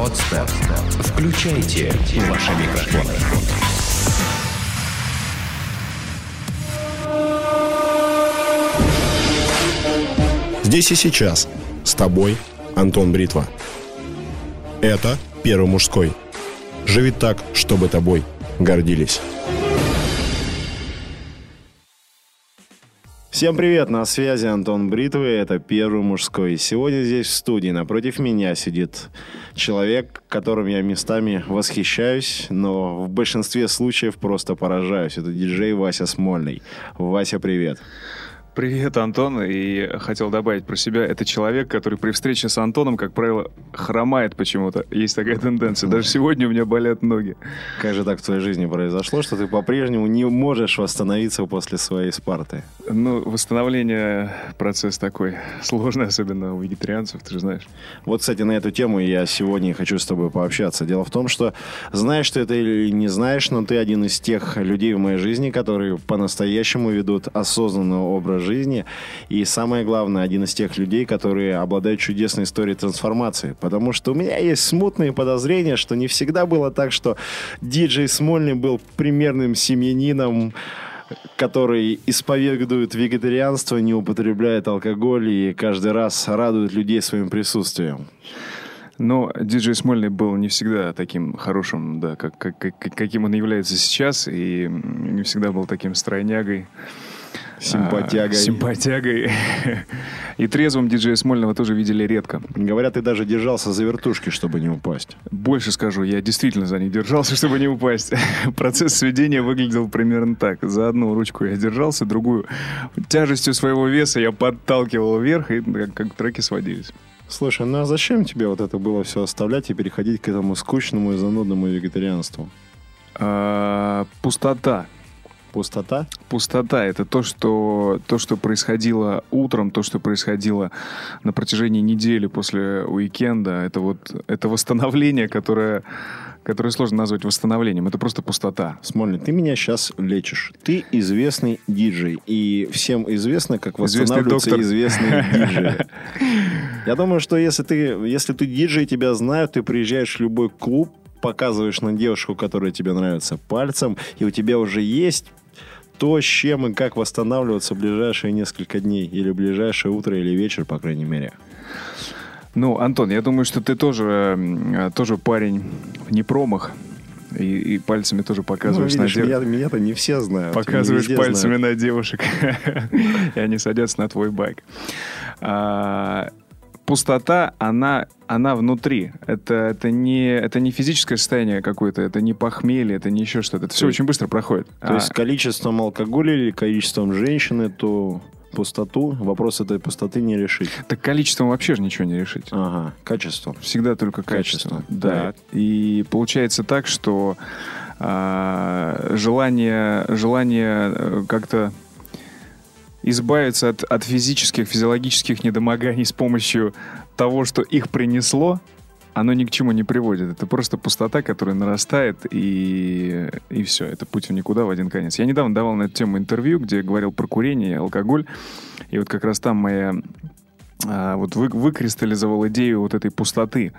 Подстер. Включайте ваши микрофоны. Здесь и сейчас. С тобой Антон Бритва. Это Первый мужской. Живи так, чтобы тобой гордились. Всем привет, на связи Антон Бритвы, это Первый мужской. Сегодня здесь в студии напротив меня сидит человек, которым я местами восхищаюсь, но в большинстве случаев просто поражаюсь. Это диджей Вася Смольный. Вася, привет. Привет, Антон. И хотел добавить про себя. Это человек, который при встрече с Антоном, как правило, хромает почему-то. Есть такая тенденция. Даже сегодня у меня болят ноги. Как же так в твоей жизни произошло, что ты по-прежнему не можешь восстановиться после своей Спарты? Ну, восстановление процесс такой сложный, особенно у вегетарианцев, ты же знаешь. Вот, кстати, на эту тему я сегодня хочу с тобой пообщаться. Дело в том, что знаешь ты это или не знаешь, но ты один из тех людей в моей жизни, которые по-настоящему ведут осознанный образ жизни. И самое главное, один из тех людей, которые обладают чудесной историей трансформации. Потому что у меня есть смутные подозрения, что не всегда было так, что диджей Смольный был примерным семьянином, который исповедует вегетарианство, не употребляет алкоголь и каждый раз радует людей своим присутствием. Но диджей Смольный был не всегда таким хорошим, да, как, как, как, каким он является сейчас, и не всегда был таким стройнягой. Симпатягой. А, симпатягой. И трезвым диджея Смольного тоже видели редко. Говорят, ты даже держался за вертушки, чтобы не упасть. Больше скажу, я действительно за них держался, чтобы не упасть. Процесс сведения выглядел примерно так. За одну ручку я держался, другую тяжестью своего веса я подталкивал вверх, и как, как треки сводились. Слушай, ну а зачем тебе вот это было все оставлять и переходить к этому скучному и занудному вегетарианству? А, пустота. Пустота? Пустота — это то что, то, что происходило утром, то, что происходило на протяжении недели после уикенда. Это вот это восстановление, которое, которое сложно назвать восстановлением. Это просто пустота. Смольный, ты меня сейчас лечишь. Ты известный диджей. И всем известно, как восстанавливаются известные диджеи. Я думаю, что если ты, если ты диджей, тебя знают, ты приезжаешь в любой клуб, показываешь на девушку, которая тебе нравится, пальцем, и у тебя уже есть то, с чем и как восстанавливаться в ближайшие несколько дней, или ближайшее утро, или вечер, по крайней мере. Ну, Антон, я думаю, что ты тоже, тоже парень не промах. И, и пальцами тоже показываешь ну, видишь, на девушек. Меня, меня-то не все знают. Показываешь пальцами знают. на девушек, и они садятся на твой байк. А, пустота, она, она внутри. Это, это, не, это не физическое состояние какое-то, это не похмелье, это не еще что-то. Это все очень быстро проходит. То а... есть количеством алкоголя или количеством женщины, то пустоту, вопрос этой пустоты не решить. Так количеством вообще же ничего не решить. Ага, качеством. Всегда только качество. качество. Да. да. И получается так, что а, желание, желание э, как-то избавиться от, от физических, физиологических недомоганий с помощью того, что их принесло, оно ни к чему не приводит. Это просто пустота, которая нарастает, и, и все. Это путь в никуда в один конец. Я недавно давал на эту тему интервью, где говорил про курение, алкоголь. И вот как раз там моя а, вот вы, выкристаллизовал идею вот этой пустоты,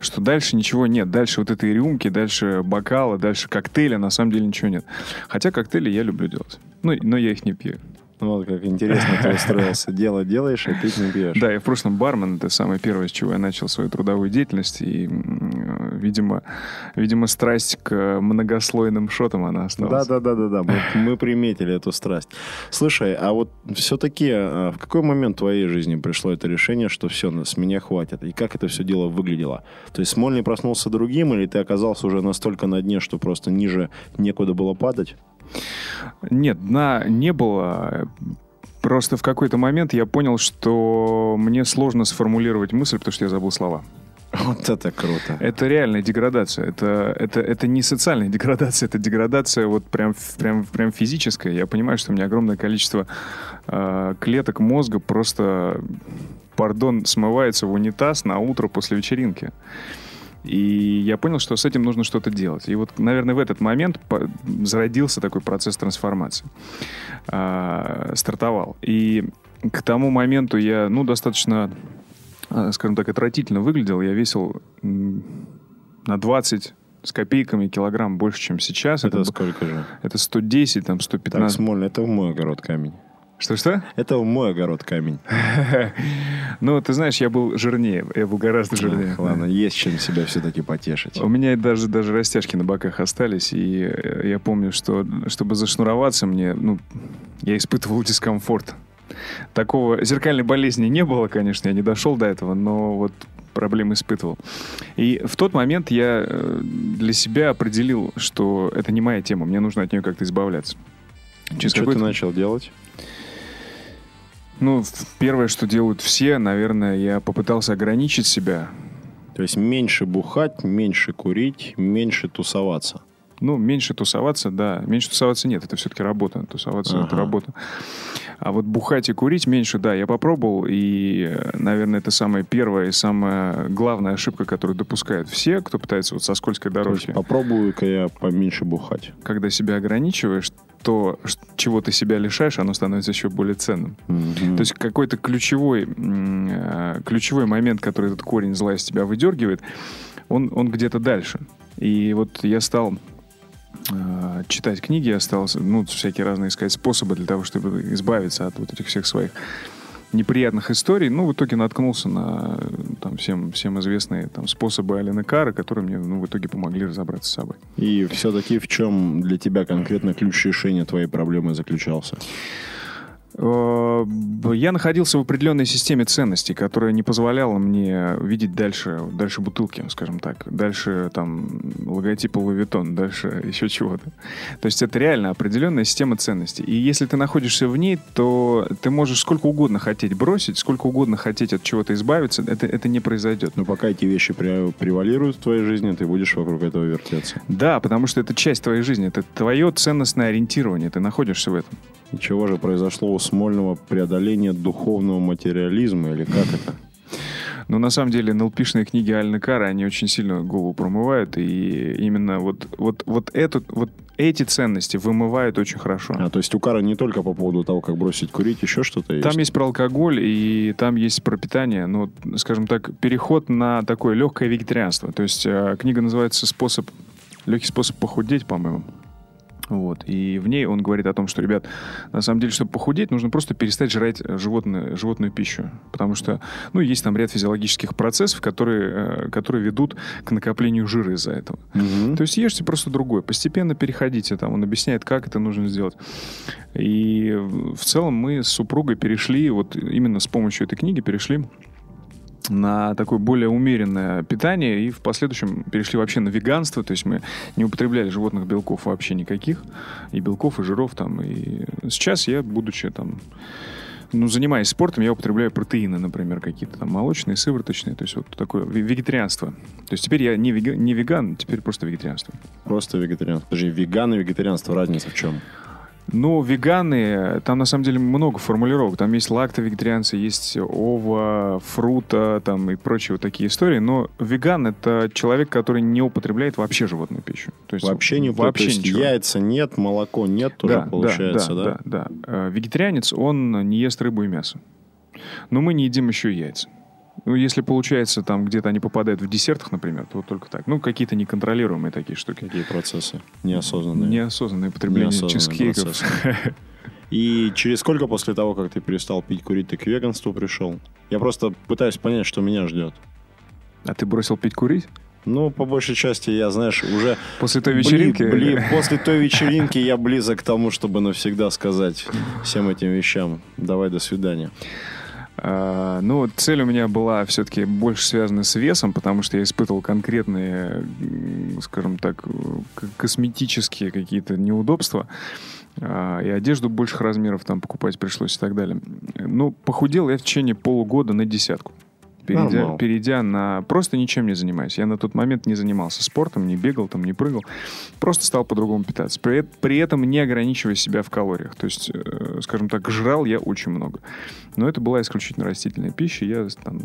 что дальше ничего нет, дальше вот этой рюмки, дальше бокала, дальше коктейля, на самом деле ничего нет. Хотя коктейли я люблю делать, ну, но я их не пью. Вот как интересно ты устроился. Дело делаешь, а пить не пьешь. Да, я в прошлом бармен. Это самое первое, с чего я начал свою трудовую деятельность. И, видимо, видимо страсть к многослойным шотам она осталась. Да-да-да-да-да. Мы, мы приметили эту страсть. Слушай, а вот все-таки а, в какой момент в твоей жизни пришло это решение, что все, с меня хватит? И как это все дело выглядело? То есть Смольный проснулся другим, или ты оказался уже настолько на дне, что просто ниже некуда было падать? Нет, дна не было. Просто в какой-то момент я понял, что мне сложно сформулировать мысль, потому что я забыл слова. Вот это круто. Это реальная деградация. Это, это, это не социальная деградация, это деградация вот прям, прям, прям физическая. Я понимаю, что у меня огромное количество э, клеток мозга просто, пардон, смывается в унитаз на утро после вечеринки. И я понял, что с этим нужно что-то делать. И вот, наверное, в этот момент зародился такой процесс трансформации. А, стартовал. И к тому моменту я, ну, достаточно, а, скажем так, отвратительно выглядел. Я весил на 20 с копейками килограмм больше, чем сейчас. Это б- сколько же? это 110, там, Так, 115. Смоль, это в мой огород камень. Что-что? Это мой огород камень. Ну, ты знаешь, я был жирнее. Я был гораздо жирнее. Ах, ладно, есть чем себя все-таки потешить. У меня даже, даже растяжки на боках остались, и э, я помню, что чтобы зашнуроваться мне, ну, я испытывал дискомфорт. Такого зеркальной болезни не было, конечно, я не дошел до этого, но вот проблем испытывал. И в тот момент я э, для себя определил, что это не моя тема, мне нужно от нее как-то избавляться. Через что ты начал делать? Ну, первое, что делают все, наверное, я попытался ограничить себя. То есть меньше бухать, меньше курить, меньше тусоваться. Ну, меньше тусоваться, да. Меньше тусоваться нет, это все-таки работа. Тусоваться это Ага. работа. А вот бухать и курить меньше, да, я попробовал. И, наверное, это самая первая и самая главная ошибка, которую допускают все, кто пытается вот со скользкой дорожки. попробую-ка я поменьше бухать. Когда себя ограничиваешь, то, чего ты себя лишаешь, оно становится еще более ценным. Мгм. То есть какой-то ключевой, э, ключевой момент, который этот корень зла из тебя выдергивает, он, он где-то дальше. И вот я стал э, читать книги, я стал ну, всякие разные искать способы для того, чтобы избавиться от вот этих всех своих неприятных историй. Ну, в итоге наткнулся на э, там, всем, всем известные там, способы Алены Кара, которые мне ну, в итоге помогли разобраться с собой. И все-таки в чем для тебя конкретно ключ решения твоей проблемы заключался? Э, Я находился в определенной системе ценностей, которая не позволяла мне видеть дальше, дальше бутылки, скажем так, дальше там логотипа Vuitton, дальше еще чего-то. То есть это реально определенная система ценностей. И если ты находишься в ней, то ты можешь сколько угодно хотеть бросить, сколько угодно хотеть от чего-то избавиться, это, это не произойдет. Но пока эти вещи пре- превалируют в твоей жизни, ты будешь вокруг этого вертеться. Да, потому что это часть твоей жизни, это твое ценностное ориентирование, ты находишься в этом. И чего же произошло у Смольного преодоления духовного материализма, или как это? Но на самом деле НЛПшные книги Альны Кара, они очень сильно голову промывают, и именно вот, вот, вот, эту, вот эти ценности вымывают очень хорошо. А, то есть у Кара не только по поводу того, как бросить курить, еще что-то есть? Там есть про алкоголь, и там есть про питание, ну, скажем так, переход на такое легкое вегетарианство. То есть э, книга называется «Способ, легкий способ похудеть», по-моему. Вот. И в ней он говорит о том, что, ребят, на самом деле, чтобы похудеть, нужно просто перестать жрать э, животную, животную пищу. Потому что, ну, есть там ряд физиологических процессов, которые, э, которые ведут к накоплению жира из-за этого. Мгм. То есть ешьте просто другое. Постепенно переходите. Там он объясняет, как это нужно сделать. И в целом мы с супругой перешли, вот именно с помощью этой книги перешли на такое более умеренное питание и в последующем перешли вообще на веганство, то есть мы не употребляли животных белков вообще никаких, и белков, и жиров там, и сейчас я, будучи там, ну, занимаясь спортом, я употребляю протеины, например, какие-то там молочные, сывороточные, то есть вот такое ве- вегетарианство. То есть теперь я не, вега- не веган, теперь просто вегетарианство. Просто вегетарианство. Подожди, веган и вегетарианство, разница в чем? Ну, веганы, там на самом деле много формулировок. Там есть лакто-вегетарианцы, есть ова, фрута там и прочие вот такие истории. Но веган — это человек, который не употребляет вообще животную пищу. То есть Вообще не вообще то есть ничего. яйца нет, молоко нет, тоже да, получается, да? да? Да, да. Э, Вегетарианец, он не ест рыбу и мясо. Но мы не едим еще яйца. Ну, если получается, там где-то они попадают в десертах, например, то вот только так. Ну, какие-то неконтролируемые такие штуки. Какие процессы неосознанные? Неосознанное потребление Неосознанные чизкейков. И через сколько после того, как ты перестал пить, курить, ты к веганству пришел? Я просто пытаюсь понять, что меня ждет. А ты бросил пить курить? Ну, по большей части, я, знаешь, уже... После той бли- вечеринки? бли- после той вечеринки я близок к тому, чтобы навсегда сказать всем этим вещам. Давай, до свидания. А, ну, цель у меня была все-таки больше связана с весом, потому что я испытывал конкретные, скажем так, э, косметические какие-то неудобства. А, И одежду больших размеров там покупать пришлось и так далее. Ну, похудел я в течение полугода на десятку. Перейдя, Нормал. перейдя на... Просто ничем не занимаюсь. Я на тот момент не занимался спортом, не бегал, там, не прыгал. Просто стал по-другому питаться. При, при этом не ограничивая себя в калориях. То есть, э, скажем так, жрал я очень много. Но это была исключительно растительная пища. Я там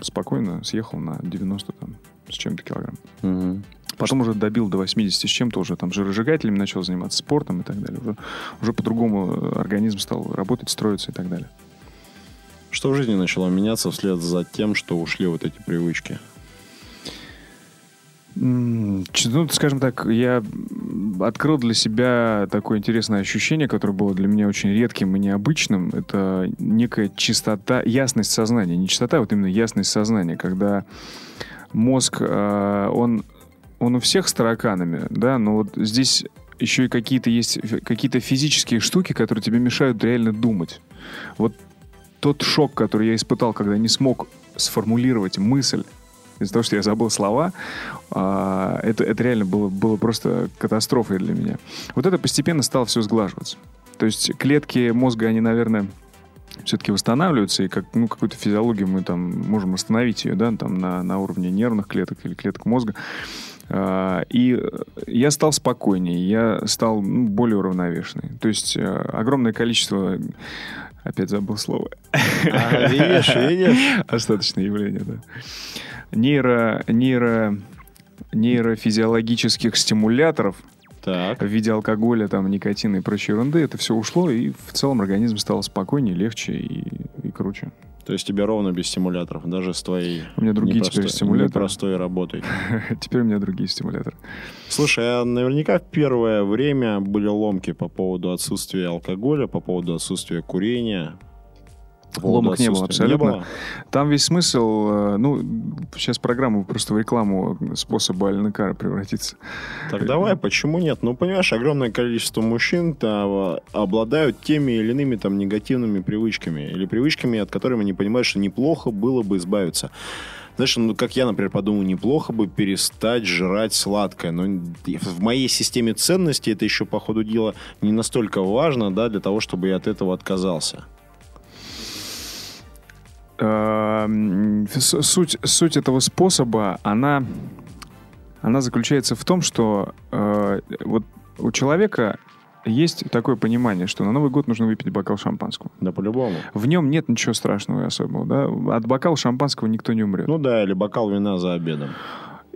спокойно съехал на 90 там, с чем-то килограмм. Мгм. Потом уже добил до 80 с чем-то, уже там жиросжигателями начал заниматься спортом и так далее. Уже, уже по-другому э, организм стал работать, строиться и так далее. Что в жизни начало меняться вслед за тем, что ушли вот эти привычки? Ну, скажем так, я открыл для себя такое интересное ощущение, которое было для меня очень редким и необычным. Это некая чистота, ясность сознания. Не чистота, а вот именно ясность сознания, когда мозг, э, он, он у всех с тараканами, да, но вот здесь еще и какие-то есть какие-то физические штуки, которые тебе мешают реально думать. Вот тот шок, который я испытал, когда не смог сформулировать мысль, из-за того, что я забыл слова, а, это, это реально было, было просто катастрофой для меня. Вот это постепенно стало все сглаживаться. То есть клетки мозга, они, наверное, все-таки восстанавливаются, и как, ну, какую-то физиологию мы там можем остановить ее, да, там на, на уровне нервных клеток или клеток мозга. А, И я стал спокойнее, я стал ну, более уравновешенный. То есть э, огромное количество... Опять забыл слово. А, видишь, видишь? Остаточное явление, да. Нейро, нейро, нейрофизиологических стимуляторов Так. в виде алкоголя, там, никотина и прочей ерунды, это все ушло, и в целом организм стал спокойнее, легче и, и круче. То есть тебе ровно без стимуляторов, даже с твоей У меня другие непростой- теперь стимуляторы. непростой работой. Теперь у меня другие стимуляторы. Слушай, а наверняка в первое время были ломки по поводу отсутствия алкоголя, по поводу отсутствия курения. Ломок не было абсолютно. было? Там весь смысл, э, ну, сейчас программу просто в рекламу способа Альнекара превратится. Так давай, почему нет? Ну, понимаешь, огромное количество мужчин а, обладают теми или иными там негативными привычками. Или привычками, от которых они понимают, что неплохо было бы избавиться. Знаешь, ну, как я, например, подумал, неплохо бы перестать жрать сладкое. Но в моей системе ценностей это еще, по ходу дела, не настолько важно, да, для того, чтобы я от этого отказался. Эм, Суть, суть этого способа, она, она заключается в том, что э, вот у человека есть такое понимание, что на Новый год нужно выпить бокал шампанского. Да, по-любому. В нем нет ничего страшного и особого. Да? От бокала шампанского никто не умрет. Ну да, или бокал вина за обедом.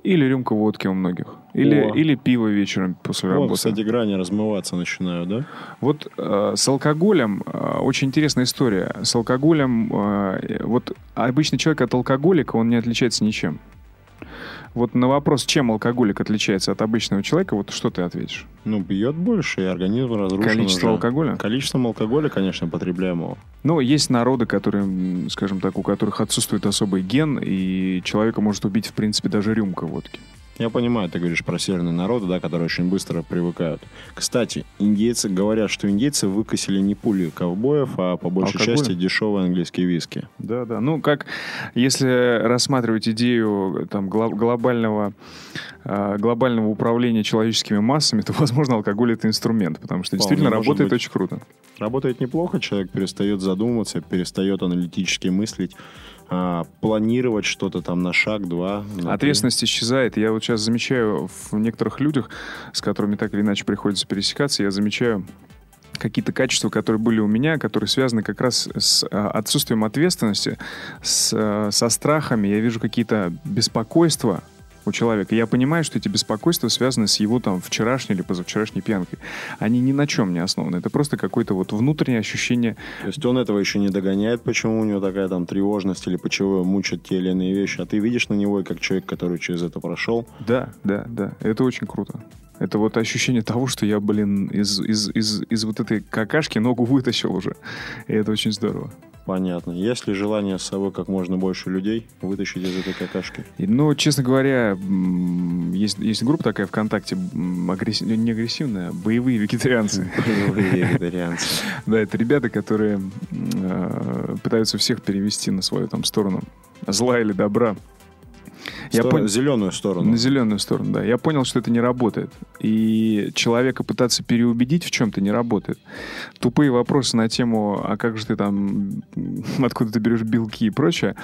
Или рюмка водки у многих. Или, О. или пиво вечером после Вот, работы. кстати, грани размываться начинают, да? Вот э, с алкоголем э, очень интересная история. С алкоголем, э, вот обычный человек от алкоголика, он не отличается ничем. Вот на вопрос, чем алкоголик отличается от обычного человека, вот что ты ответишь? Ну, пьет больше, и организм разрушен Количество уже. алкоголя? Количеством алкоголя, конечно, потребляемого. Ну, есть народы, которые, скажем так, у которых отсутствует особый ген, и человека может убить, в принципе, даже рюмка водки. Я понимаю, ты говоришь про северные народы, да, которые очень быстро привыкают. Кстати, индейцы говорят, что индейцы выкосили не пули ковбоев, а по большей Алкоголем? части дешевые английские виски. Да, да. Ну, как если рассматривать идею там, гло- глобального, э, глобального управления человеческими массами, то, возможно, алкоголь это инструмент, потому что Вполне действительно работает быть. очень круто. Работает неплохо, человек перестает задумываться, перестает аналитически мыслить, а, планировать что-то там на шаг, два. на три. Ответственность исчезает. Я вот сейчас замечаю в некоторых людях, с которыми так или иначе приходится пересекаться, я замечаю какие-то качества, которые были у меня, которые связаны как раз с а, отсутствием ответственности, с, а, со страхами. Я вижу какие-то беспокойства у человека. Я понимаю, что эти беспокойства связаны с его там вчерашней или позавчерашней пьянкой. Они ни на чем не основаны. Это просто какое-то вот внутреннее ощущение. То есть он этого еще не догоняет, почему у него такая там тревожность или почему мучат те или иные вещи. А ты видишь на него и как человек, который через это прошел. Да, да, да. Это очень круто. Это вот ощущение того, что я, блин, из, из, из, из вот этой какашки ногу вытащил уже. И это очень здорово. Понятно. Есть ли желание с собой как можно больше людей вытащить из этой какашки? Ну, честно говоря, есть, есть группа такая ВКонтакте, м, агресси- не агрессивная, боевые вегетарианцы. Вегетарианцы. Да, это ребята, которые э, пытаются всех перевести на свою там сторону зла или добра. Я Сто- пон- Зеленую сторону. На зеленую сторону, да. Я понял, что это не работает. И человека пытаться переубедить в чем-то не работает. Тупые вопросы на тему, а как же ты там, откуда ты берешь белки и прочее,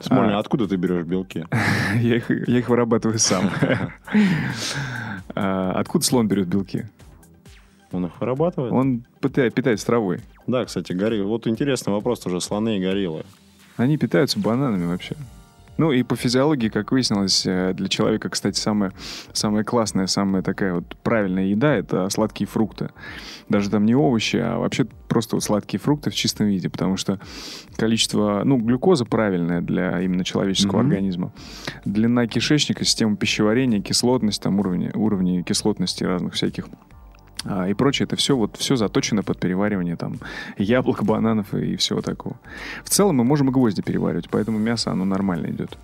Смольный, А. откуда ты берешь белки? я их, я их вырабатываю сам. А, Откуда слон берет белки? Он их вырабатывает? Он питается травой. Да, кстати, гори... Вот интересный вопрос тоже. Слоны и гориллы. Они питаются бананами вообще. Ну и по физиологии, как выяснилось, э, для человека, кстати, самая, самая классная, самая такая вот правильная еда — это сладкие фрукты. Даже там не овощи, а вообще просто вот сладкие фрукты в чистом виде, потому что количество, ну, глюкоза правильная для именно человеческого Мгм. организма. Длина кишечника, система пищеварения, кислотность, там уровни, уровни кислотности разных всяких а, и прочее, это все вот все заточено под переваривание там яблок, бананов и всего такого. В целом мы можем и гвозди переваривать, поэтому мясо оно нормально идет.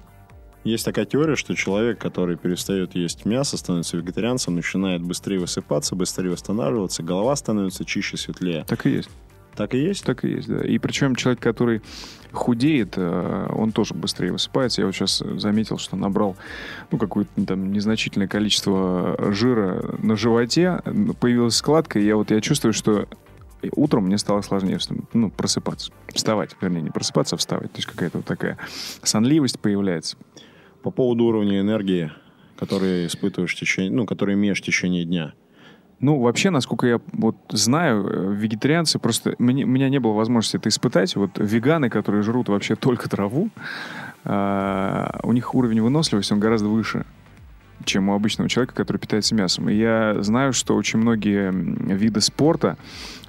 Есть такая теория, что человек, который перестает есть мясо, становится вегетарианцем, начинает быстрее высыпаться, быстрее восстанавливаться, голова становится чище, светлее. Так и есть. Так и есть? Так и есть, да. И причем человек, который худеет, э, он тоже быстрее высыпается. Я вот сейчас заметил, что набрал ну, какое-то там незначительное количество жира на животе, появилась складка, и я вот я чувствую, что утром мне стало сложнее ну, просыпаться. Вставать, вернее, не просыпаться, а вставать. То есть какая-то вот такая сонливость появляется. По поводу уровня энергии, который испытываешь в течение, ну, который имеешь в течение дня. Ну, вообще, насколько я вот знаю, э, вегетарианцы просто... мне- у меня не было возможности это испытать. Вот веганы, которые жрут вообще только траву, а, у них уровень выносливости, он гораздо выше, чем у обычного человека, который питается мясом. И я знаю, что очень многие виды спорта,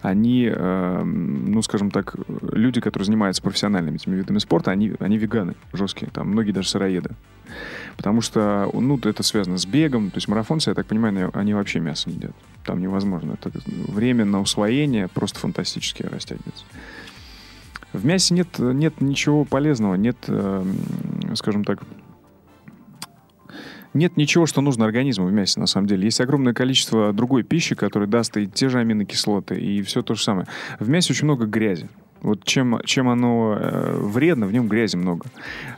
они, э, ну, скажем так, люди, которые занимаются профессиональными этими видами спорта, они, они веганы жесткие, там многие даже сыроеды. Потому что, ну, это связано с бегом. То есть марафонцы, я так понимаю, они- вообще мясо не едят. Там невозможно. Это время на усвоение просто фантастически растягивается. В мясе нет, нет ничего полезного, нет, э, скажем так, нет ничего, что нужно организму в мясе, на самом деле. Есть огромное количество другой пищи, которая даст и те же аминокислоты, и все то же самое. В мясе очень много грязи. Вот чем, чем оно э, вредно, в нем грязи много.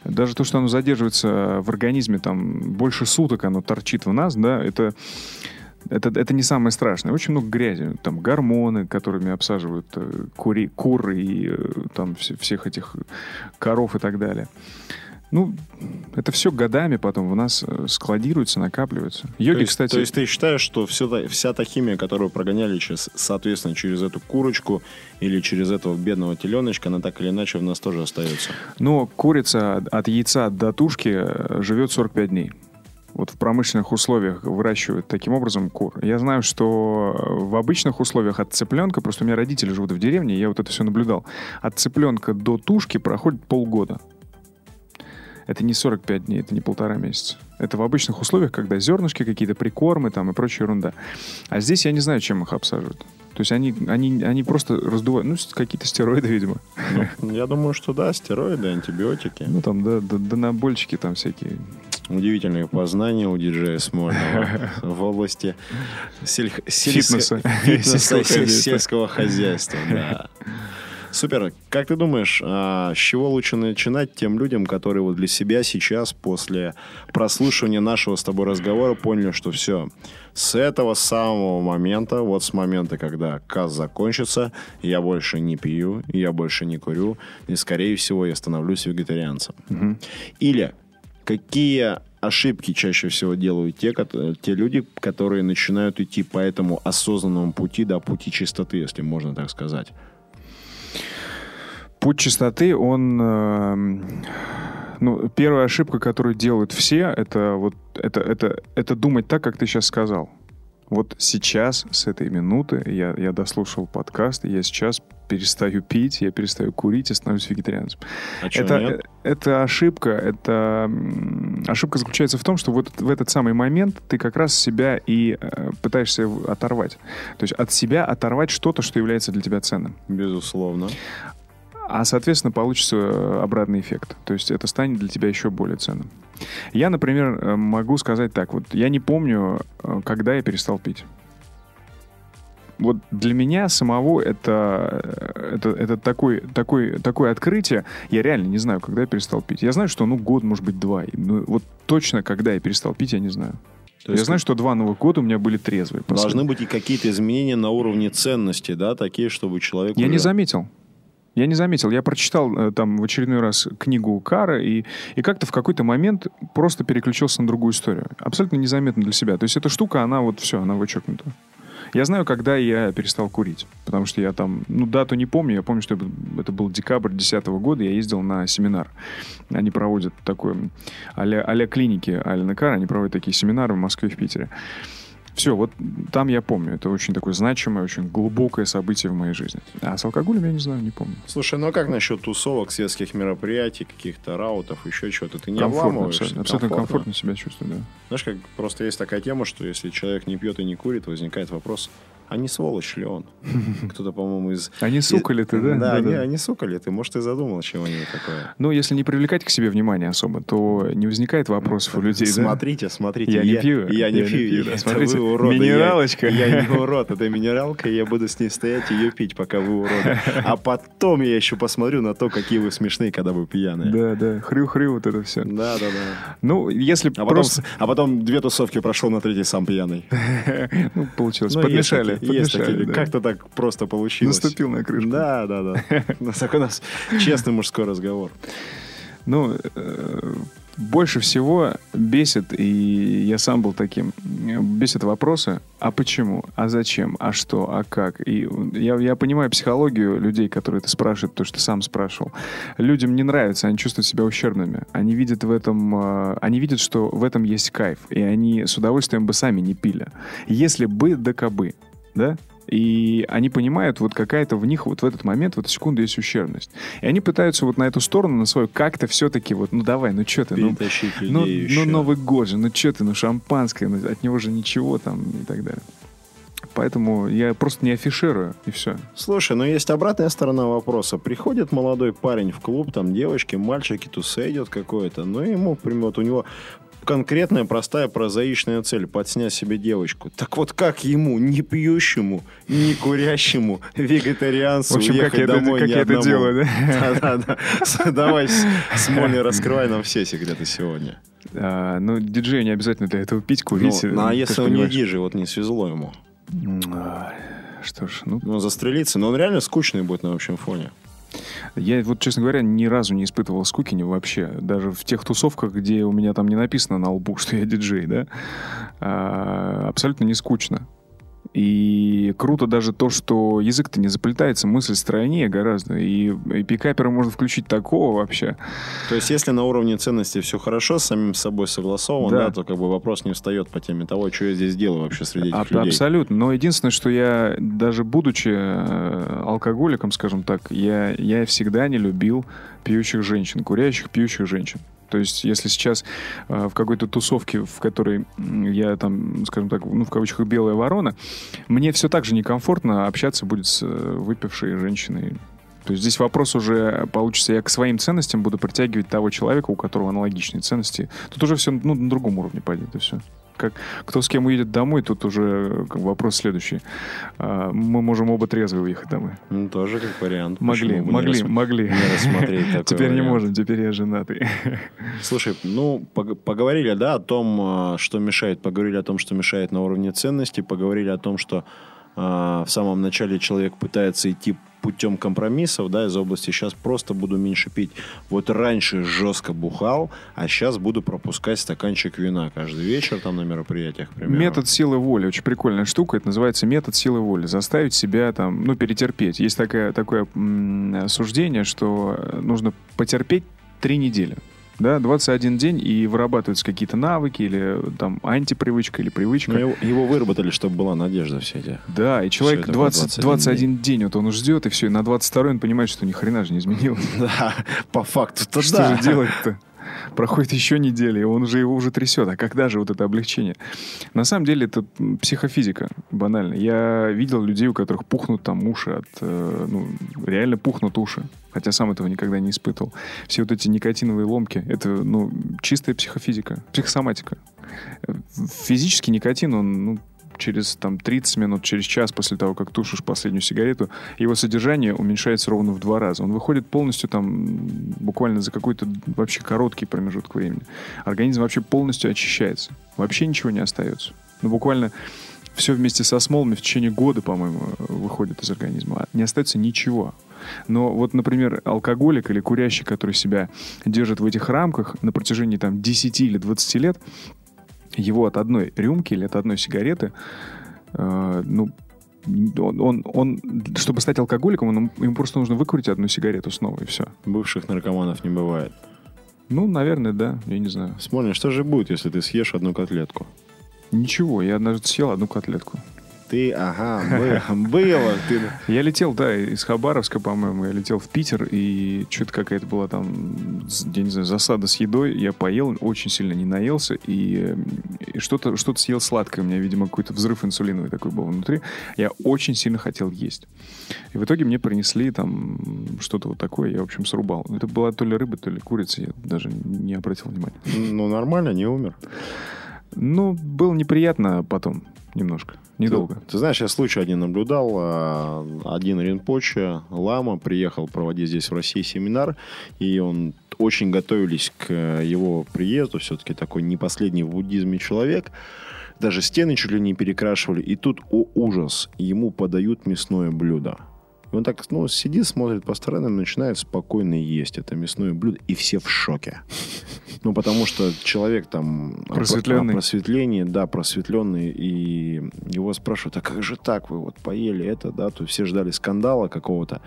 Даже то, что оно задерживается в организме там больше суток, оно торчит в нас, да, это, это, это не самое страшное. Очень много грязи. Там гормоны, которыми обсаживают э, кури, кур и э, там все- всех этих коров и так далее. Ну, это все годами потом в нас э, складируется, накапливается. Йоги, то, есть, кстати... то есть ты считаешь, что все, вся та химия, которую прогоняли, через, соответственно, через эту курочку или через этого бедного теленочка, она так или иначе в нас тоже остается? Но курица от- от яйца до тушки э, живет 45 дней. Вот в промышленных условиях выращивают таким образом кур. Я знаю, что э, в обычных условиях от цыпленка, просто у меня родители живут в деревне, я вот это все наблюдал, от цыпленка до тушки проходит полгода. Это не 45 дней, это не полтора месяца. Это в обычных условиях, когда зернышки какие-то, прикормы там и прочая ерунда. А здесь я не знаю, чем их обсаживают. То есть они, они, они просто раздувают, ну, какие-то стероиды, видимо. Ну, Я думаю, что да, стероиды, антибиотики. Ну, там, да, да, донабольчики там всякие. Удивительные познания у диджея Смольного в области сельх- Фитнеса. сельско- фитнеса Сельского хозяйства. сельского хозяйства. да. Супер. Как ты думаешь, а, с чего лучше начинать тем людям, которые вот для себя сейчас, после прослушивания нашего с тобой разговора, поняли, что все, с этого самого момента, вот с момента, когда каз закончится, я больше не пью, я больше не курю, и, скорее всего, я становлюсь вегетарианцем. Или какие ошибки чаще всего делают те, те люди, которые начинают идти по этому осознанному пути, да, пути чистоты, если можно так сказать. Путь чистоты, он... эм, ну, первая ошибка, которую делают все, это вот это, это, это думать так, как ты сейчас сказал. Вот сейчас, с этой минуты, я, я дослушал подкаст, и я сейчас перестаю пить, я перестаю курить и становлюсь вегетарианцем. А это, нет? это ошибка. Это ошибка заключается в том, что вот в этот самый момент ты как раз себя и э, пытаешься оторвать. То есть от себя оторвать что-то, что является для тебя ценным. Безусловно. А, соответственно, получится э, обратный эффект. То есть это станет для тебя еще более ценным. Я, например, э, могу сказать так. Вот я не помню, э, когда я перестал пить. Вот для меня самого это, это, это такой, такой, такое открытие. Я реально не знаю, когда я перестал пить. Я знаю, что ну год, может быть, два. Ну, вот точно, когда я перестал пить, я не знаю. То я есть знаю, что два новых года у меня были трезвые. Должны быть и какие-то изменения на уровне ценности, да, такие, чтобы человек... Я не уже- заметил. Я не заметил. Я прочитал э, там в очередной раз книгу Кара и, и как-то в какой-то момент просто переключился на другую историю. Абсолютно незаметно для себя. То есть эта штука, она вот все, она вычеркнута. Я знаю, когда я перестал курить, потому что я там, ну, дату не помню, я помню, что это был декабрь 2010 года, я ездил на семинар. Они проводят такой а-ля, а клиники Алина они проводят такие семинары в Москве и в Питере. Все, вот там я помню. Это очень такое значимое, очень глубокое событие в моей жизни. А с алкоголем я не знаю, не помню. Слушай, ну а как насчет тусовок, светских мероприятий, каких-то раутов, еще чего-то? Ты не комфортно, абсолютно, абсолютно комфортно? комфортно себя чувствую, да. Знаешь, как просто есть такая тема, что если человек не пьет и не курит, возникает вопрос, а не сволочь ли он? Кто-то, по-моему, из... А не сука ли ты, да? Да, да, да. не сука ли ты? Может, ты задумал чего-нибудь такое? Ну, если не привлекать к себе внимание особо, то не возникает вопросов у людей, Смотрите, смотрите. Я не пью. Я не пью. Смотрите, минералочка. Я не урод, это минералка, и я буду с ней стоять и ее пить, пока вы уроды. А потом я еще посмотрю на то, какие вы смешные, когда вы пьяные. Да, да, хрю-хрю вот это все. Да, да, да. Ну, если а просто... А потом две тусовки прошел на третий сам пьяный. Ну, получилось. Ну, Есть такие, да. Как-то так просто получилось. Наступил на крышку. Да, да, да. Такой у нас честный мужской разговор. Ну, э, больше всего бесит, и я сам был таким, бесит вопросы, а почему, а зачем, а что, а как. И я, я понимаю психологию людей, которые это спрашивают, то, что сам спрашивал. Людям не нравится, они чувствуют себя ущербными. Они видят в этом, э, они видят, что в этом есть кайф, и они с удовольствием бы сами не пили. Если бы, да кабы да? И они понимают, вот какая-то в них вот в этот момент, в эту секунду есть ущербность. И они пытаются вот на эту сторону, на свою, как-то все-таки вот, ну давай, ну что ты, ну, ну, ну Новый год же, ну что ты, ну шампанское, ну, от него же ничего там и так далее. Поэтому я просто не афиширую, и все. Слушай, но есть обратная сторона вопроса. Приходит молодой парень в клуб, там девочки, мальчики, тусе идет какой-то, ну ему, например, вот у него конкретная, простая, прозаичная цель – подснять себе девочку. Так вот как ему, не пьющему, не курящему, вегетарианцу, В общем, как я домой это, как я это делаю, да? Да-да-да. Давай, Смоли, раскрывай нам все секреты сегодня. А, ну, диджей не обязательно для этого пить, курить. Ну, ну а если он не диджей, вот не свезло ему? Что ж, ну... Ну, застрелиться. Но он реально скучный будет на общем фоне. Я вот, честно говоря, ни разу не испытывал скуки не вообще. Даже в тех тусовках, где у меня там не написано на лбу, что я диджей, да, а, абсолютно не скучно. И круто даже то, что язык-то не заплетается, мысль стройнее гораздо. И, и пикапера можно включить такого вообще. То есть, если на уровне ценности все хорошо, с самим собой согласовано, да. да, то как бы вопрос не встает по теме того, что я здесь делаю вообще среди этих а, людей. Абсолютно. Но единственное, что я, даже будучи э, алкоголиком, скажем так, я, я всегда не любил пьющих женщин, курящих, пьющих женщин. То есть, если сейчас э, в какой-то тусовке, в которой я там, скажем так, ну, в кавычках, белая ворона, мне все так же некомфортно общаться будет с э, выпившей женщиной. То есть здесь вопрос уже получится, я к своим ценностям буду притягивать того человека, у которого аналогичные ценности. Тут уже все ну, на другом уровне пойдет, и все как кто с кем уедет домой, тут уже вопрос следующий. А, мы можем оба трезвые уехать домой. Ну, тоже как вариант. Могли, могли, не могли. Не рассмотреть такой Теперь вариант. не можем, теперь я женатый. Слушай, ну, поговорили, да, о том, а, что мешает. Поговорили о том, что мешает на уровне ценностей. Поговорили о том, что в самом начале человек пытается идти путем компромиссов, да, из области сейчас просто буду меньше пить. Вот раньше жестко бухал, а сейчас буду пропускать стаканчик вина каждый вечер там на мероприятиях, примерно. Метод силы воли, очень прикольная штука, это называется метод силы воли. Заставить себя там, ну, перетерпеть. Есть такое, такое м- суждение, что нужно потерпеть три недели да, 21 день, и вырабатываются какие-то навыки, или там антипривычка, или привычка. Но его, его выработали, чтобы была надежда все эти. Да, и человек 20, 21, 21 день. день вот он ждет, и все, и на 22 он понимает, что ни хрена же не изменилось. Да, по факту-то Что же делать-то? Проходит еще неделя, и он уже его уже трясет. А когда же вот это облегчение? На самом деле это психофизика, банально. Я видел людей, у которых пухнут там уши от... Э, ну, реально пухнут уши. Хотя сам этого никогда не испытывал. Все вот эти никотиновые ломки, это, ну, чистая психофизика, психосоматика. Физический никотин, он, ну, через там, 30 минут, через час после того, как тушишь последнюю сигарету, его содержание уменьшается ровно в два раза. Он выходит полностью там буквально за какой-то вообще короткий промежуток времени. Организм вообще полностью очищается. Вообще ничего не остается. Ну, буквально все вместе со смолами в течение года, по-моему, выходит из организма. Не остается ничего. Но вот, например, алкоголик или курящий, который себя держит в этих рамках на протяжении там 10 или 20 лет, его от одной рюмки или от одной сигареты, э, ну, он, он, он, чтобы стать алкоголиком, он, ему просто нужно выкурить одну сигарету снова, и все. Бывших наркоманов не бывает. Ну, наверное, да, я не знаю. Смотри, что же будет, если ты съешь одну котлетку? Ничего, я однажды съел одну котлетку. Ты, ага, было. Ты... Я летел, да, из Хабаровска, по-моему, я летел в Питер, и что-то какая-то была там, я не знаю, засада с едой. Я поел, очень сильно не наелся, и, и что-то что съел сладкое. У меня, видимо, какой-то взрыв инсулиновый такой был внутри. Я очень сильно хотел есть. И в итоге мне принесли там что-то вот такое, я, в общем, срубал. Это была то ли рыба, то ли курица, я даже не обратил внимания. Ну, нормально, не умер. Ну, было неприятно потом немножко. Недолго. Ты, ты знаешь, я случай один наблюдал. А, один ринпоче, лама, приехал проводить здесь в России семинар, и он очень готовились к его приезду. Все-таки такой не последний в буддизме человек. Даже стены чуть ли не перекрашивали. И тут, о ужас, ему подают мясное блюдо. И он так, ну, сидит, смотрит по сторонам, начинает спокойно есть это мясное блюдо, и все в шоке. Ну, потому что человек там... Просветленный. Просветление, да, просветленный. И его спрашивают, а как же так? Вы вот поели это, да? То все ждали скандала какого-то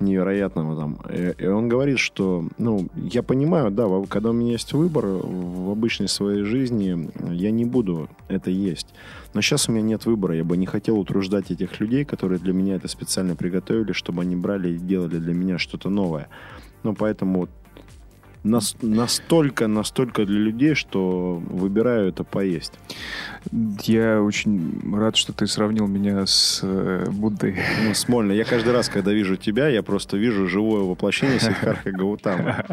невероятного там. И он говорит, что, ну, я понимаю, да, когда у меня есть выбор в обычной своей жизни, я не буду это есть. Но сейчас у меня нет выбора. Я бы не хотел утруждать этих людей, которые для меня это специально приготовили, чтобы они брали и делали для меня что-то новое. Ну, поэтому нас, настолько, настолько для людей, что выбираю это поесть. Я очень рад, что ты сравнил меня с э, Буддой. Ну, Смольно. Я каждый раз, когда вижу тебя, я просто вижу живое воплощение Сиддхарха Гаутама.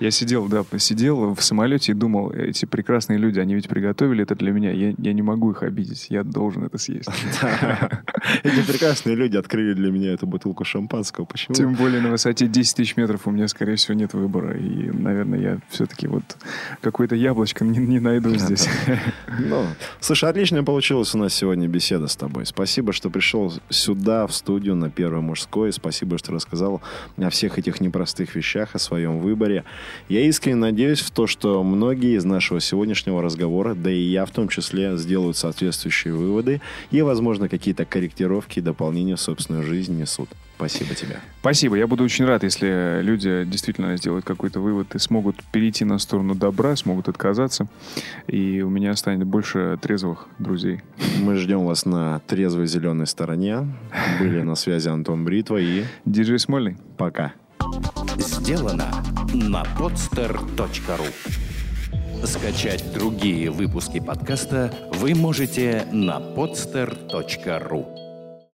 Я сидел, да, сидел в самолете и думал, эти прекрасные люди, они ведь приготовили это для меня. Я, я не могу их обидеть, я должен это съесть. Эти прекрасные люди открыли для меня эту бутылку шампанского. Почему? Тем более на высоте 10 тысяч метров у меня, скорее всего, нет выбора. И наверное, я все-таки вот какое-то яблочко не, не найду здесь. Ну, слушай, отлично получилась у нас сегодня беседа с тобой. Спасибо, что пришел сюда, в студию на Первой мужской. Спасибо, что рассказал о всех этих непростых вещах, о своем выборе. Я искренне надеюсь в то, что многие из нашего сегодняшнего разговора, да и я в том числе, сделают соответствующие выводы и, возможно, какие-то корректировки и дополнения в собственную жизнь несут. Спасибо тебе. Спасибо. Я буду очень рад, если люди действительно сделают какой-то вывод и смогут перейти на сторону добра, смогут отказаться. И у меня станет больше трезвых друзей. Мы ждем вас на трезвой зеленой стороне. Были на связи Антон Бритва и... Диджей Смольный. Пока. Сделано на podster.ru Скачать другие выпуски подкаста вы можете на podster.ru